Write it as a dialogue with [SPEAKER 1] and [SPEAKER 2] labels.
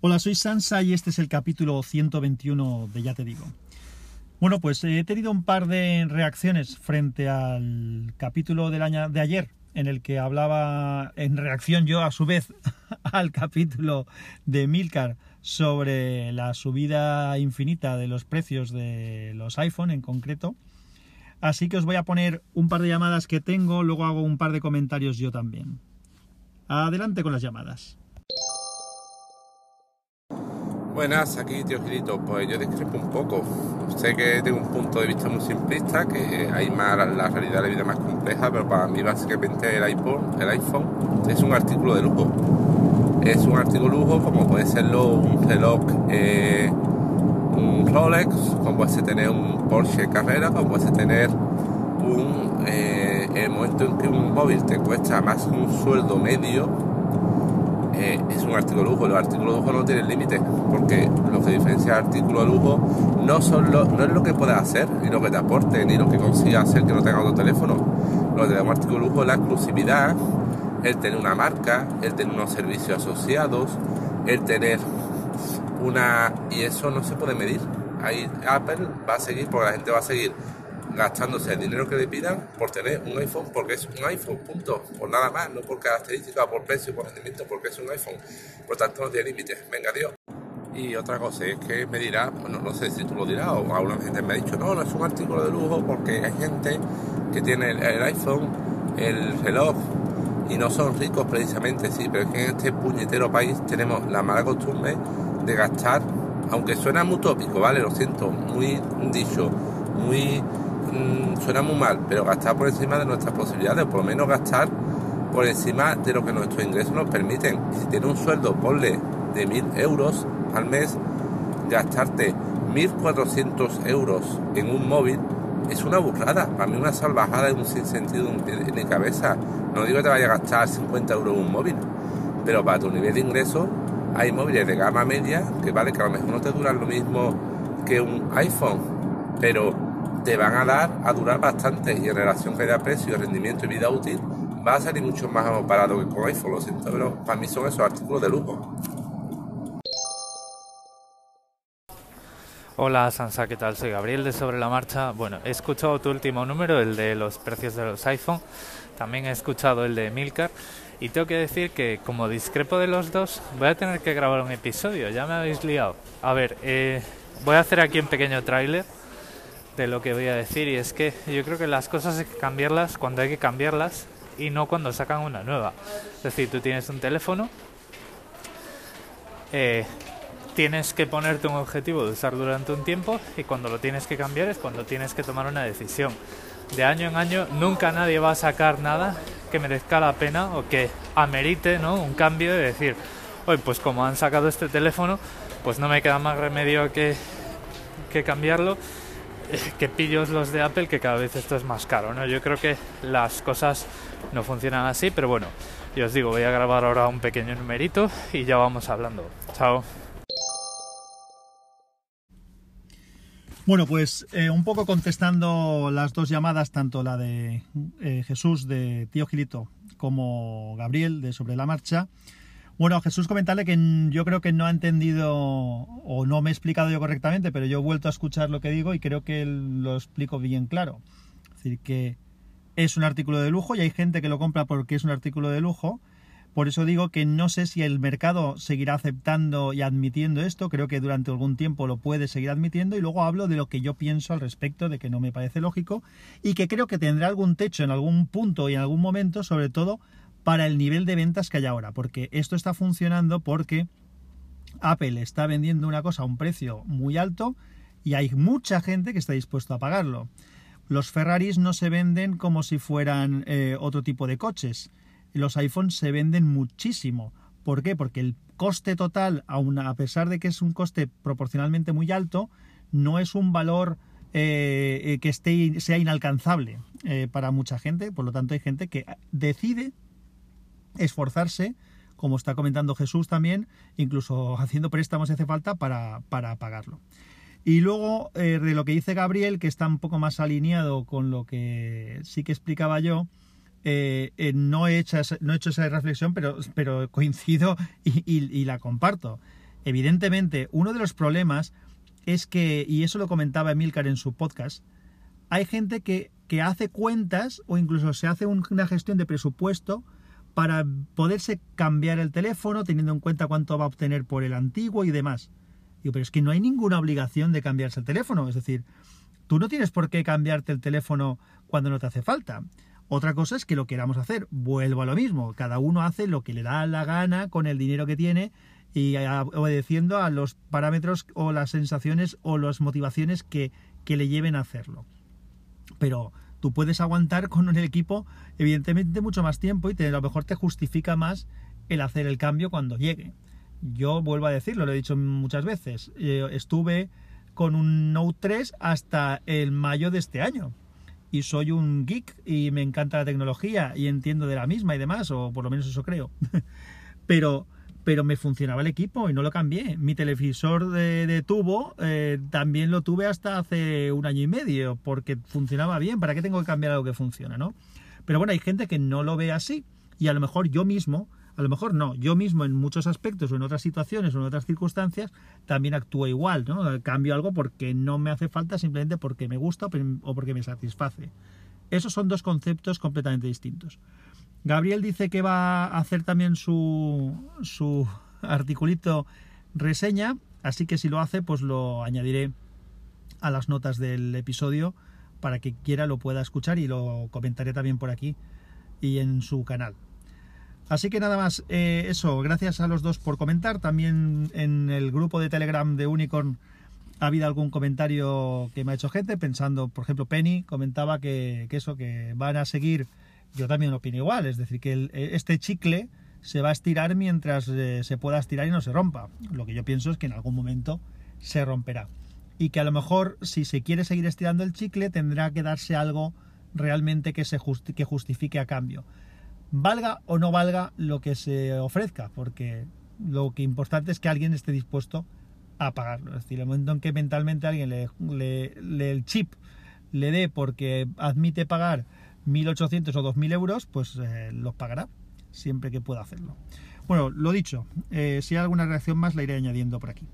[SPEAKER 1] Hola, soy Sansa y este es el capítulo 121 de Ya te digo. Bueno, pues he tenido un par de reacciones frente al capítulo del año de ayer, en el que hablaba en reacción yo a su vez al capítulo de Milcar sobre la subida infinita de los precios de los iPhone en concreto. Así que os voy a poner un par de llamadas que tengo, luego hago un par de comentarios yo también. Adelante con las llamadas.
[SPEAKER 2] Buenas, aquí tío Gilito. Pues yo discrepo un poco. Sé que tengo un punto de vista muy simplista, que hay más la realidad de la vida más compleja, pero para mí básicamente el iPhone, el iPhone es un artículo de lujo. Es un artículo de lujo como puede serlo un reloj, eh, un Rolex, como puede ser tener un Porsche Carrera, como puede ser tener un... Eh, el momento en que un móvil te cuesta más que un sueldo medio, eh, es un artículo de lujo. Los artículos de lujo no tienen límites, porque lo que diferencia el artículo de lujo no, son lo, no es lo que puedas hacer, ni lo que te aporte, ni lo que consigas hacer que no tenga otro teléfono. Lo que tenemos artículo de lujo es la exclusividad, el tener una marca, el tener unos servicios asociados, el tener una... Y eso no se puede medir. Ahí Apple va a seguir, porque la gente va a seguir gastándose el dinero que le pidan por tener un iPhone, porque es un iPhone, punto, por nada más, no por características, por precio, por rendimiento, porque es un iPhone. Por tanto, no tiene límites. Venga, Dios. Y otra cosa es que me dirá, bueno, no sé si tú lo dirás o alguna gente me ha dicho, no, no es un artículo de lujo porque hay gente que tiene el, iPhone, el reloj y no son ricos precisamente, sí, pero es que en este puñetero país tenemos la mala costumbre de gastar, aunque suena muy tópico, ¿vale? Lo siento, muy dicho, muy Mm, suena muy mal, pero gastar por encima de nuestras posibilidades, por lo menos gastar por encima de lo que nuestros ingresos nos permiten. si tienes un sueldo, ponle de mil euros al mes, gastarte 1.400 euros en un móvil es una burrada. Para mí una salvajada es un sinsentido de cabeza. No digo que te vaya a gastar 50 euros en un móvil, pero para tu nivel de ingreso hay móviles de gama media que vale que a lo mejor no te duran lo mismo que un iPhone, pero te van a dar a durar bastante y en relación a precio, rendimiento y vida útil va a salir mucho más parado que con iPhone, lo siento, pero para mí son esos artículos de lujo.
[SPEAKER 3] Hola Sansa, ¿qué tal? Soy Gabriel de Sobre la Marcha. Bueno, he escuchado tu último número, el de los precios de los iPhone. También he escuchado el de Milcar. Y tengo que decir que como discrepo de los dos, voy a tener que grabar un episodio. Ya me habéis liado. A ver, eh, voy a hacer aquí un pequeño tráiler de lo que voy a decir y es que yo creo que las cosas hay que cambiarlas cuando hay que cambiarlas y no cuando sacan una nueva. Es decir, tú tienes un teléfono, eh, tienes que ponerte un objetivo de usar durante un tiempo y cuando lo tienes que cambiar es cuando tienes que tomar una decisión. De año en año nunca nadie va a sacar nada que merezca la pena o que amerite ¿no? un cambio de decir, hoy pues como han sacado este teléfono, pues no me queda más remedio que, que cambiarlo que pillos los de Apple, que cada vez esto es más caro, ¿no? Yo creo que las cosas no funcionan así, pero bueno, yo os digo, voy a grabar ahora un pequeño numerito y ya vamos hablando. Chao.
[SPEAKER 1] Bueno, pues eh, un poco contestando las dos llamadas, tanto la de eh, Jesús de Tío Gilito como Gabriel de Sobre la Marcha. Bueno, Jesús comentarle que yo creo que no ha entendido o no me he explicado yo correctamente, pero yo he vuelto a escuchar lo que digo y creo que lo explico bien claro. Es decir, que es un artículo de lujo y hay gente que lo compra porque es un artículo de lujo. Por eso digo que no sé si el mercado seguirá aceptando y admitiendo esto, creo que durante algún tiempo lo puede seguir admitiendo y luego hablo de lo que yo pienso al respecto, de que no me parece lógico y que creo que tendrá algún techo en algún punto y en algún momento, sobre todo para el nivel de ventas que hay ahora, porque esto está funcionando porque Apple está vendiendo una cosa a un precio muy alto y hay mucha gente que está dispuesto a pagarlo. Los Ferraris no se venden como si fueran eh, otro tipo de coches. Los iPhones se venden muchísimo. ¿Por qué? Porque el coste total, a pesar de que es un coste proporcionalmente muy alto, no es un valor eh, eh, que esté, sea inalcanzable para mucha gente. Por lo tanto, hay gente que decide esforzarse, como está comentando Jesús también, incluso haciendo préstamos hace falta para, pagarlo. Y luego eh, de lo que dice Gabriel, que está un poco más alineado con lo que sí que explicaba yo, eh, eh, no, he hecho, no esa reflexión, pero, pero coincido y, la comparto. Evidentemente, uno de los problemas es que, y eso lo comentaba Emilcar en su podcast, hay gente que, que hace cuentas o incluso se hace una gestión de presupuesto para poderse cambiar el teléfono teniendo en cuenta cuánto va a obtener por el antiguo y demás. Digo, pero es que no hay ninguna obligación de cambiarse el teléfono, es decir, tú no tienes por qué cambiarte el teléfono cuando no te hace falta. Otra cosa es que lo queramos hacer, vuelvo a lo mismo, cada uno hace lo que le da la gana con el dinero que tiene y obedeciendo a los parámetros o las sensaciones o las motivaciones que, que le lleven a hacerlo. Pero tú puedes aguantar con el equipo evidentemente mucho más tiempo y te, a lo mejor te justifica más el hacer el cambio cuando llegue. Yo vuelvo a decirlo, lo he dicho muchas veces, eh, estuve con un Note 3 hasta el mayo de este año. Y soy un geek y me encanta la tecnología y entiendo de la misma y demás, o por lo menos eso creo. pero pero me funcionaba el equipo y no lo cambié. Mi televisor de, tubo eh, también lo tuve hasta hace un año y medio porque funcionaba bien. ¿Para qué tengo que cambiar algo que funciona, no? Pero bueno, hay gente que no lo ve así y a lo mejor yo mismo, a lo mejor no, yo mismo en muchos aspectos o en otras situaciones o en otras circunstancias también actúo igual, ¿no? Cambio algo porque no me hace falta simplemente porque me gusta o porque me satisface. Esos son dos conceptos completamente distintos. Gabriel dice que va a hacer también su, su articulito reseña, así que si lo hace, pues lo añadiré a las notas del episodio para que quiera lo pueda escuchar y lo comentaré también por aquí y en su canal. Así que nada más, eh, eso, gracias a los dos por comentar. También en el grupo de Telegram de Unicorn ha habido algún comentario que me ha hecho gente, pensando, por ejemplo, Penny comentaba que, que eso, que van a seguir yo también opino igual, es decir, que eh, este chicle se va a estirar mientras eh, se pueda estirar y no se rompa. Lo que yo pienso es que en algún momento se romperá. Y que a lo mejor si se quiere seguir estirando el chicle tendrá que darse algo realmente que, se que justifique a cambio. Valga o no valga lo que se ofrezca, porque lo que importante es que alguien esté dispuesto a pagarlo. Es decir, el momento en que mentalmente alguien le el chip le dé porque admite pagar 1.800 o 2.000 euros, pues eh, los pagará siempre que pueda hacerlo. Bueno, lo dicho, eh, si hay alguna reacción más la iré añadiendo por aquí.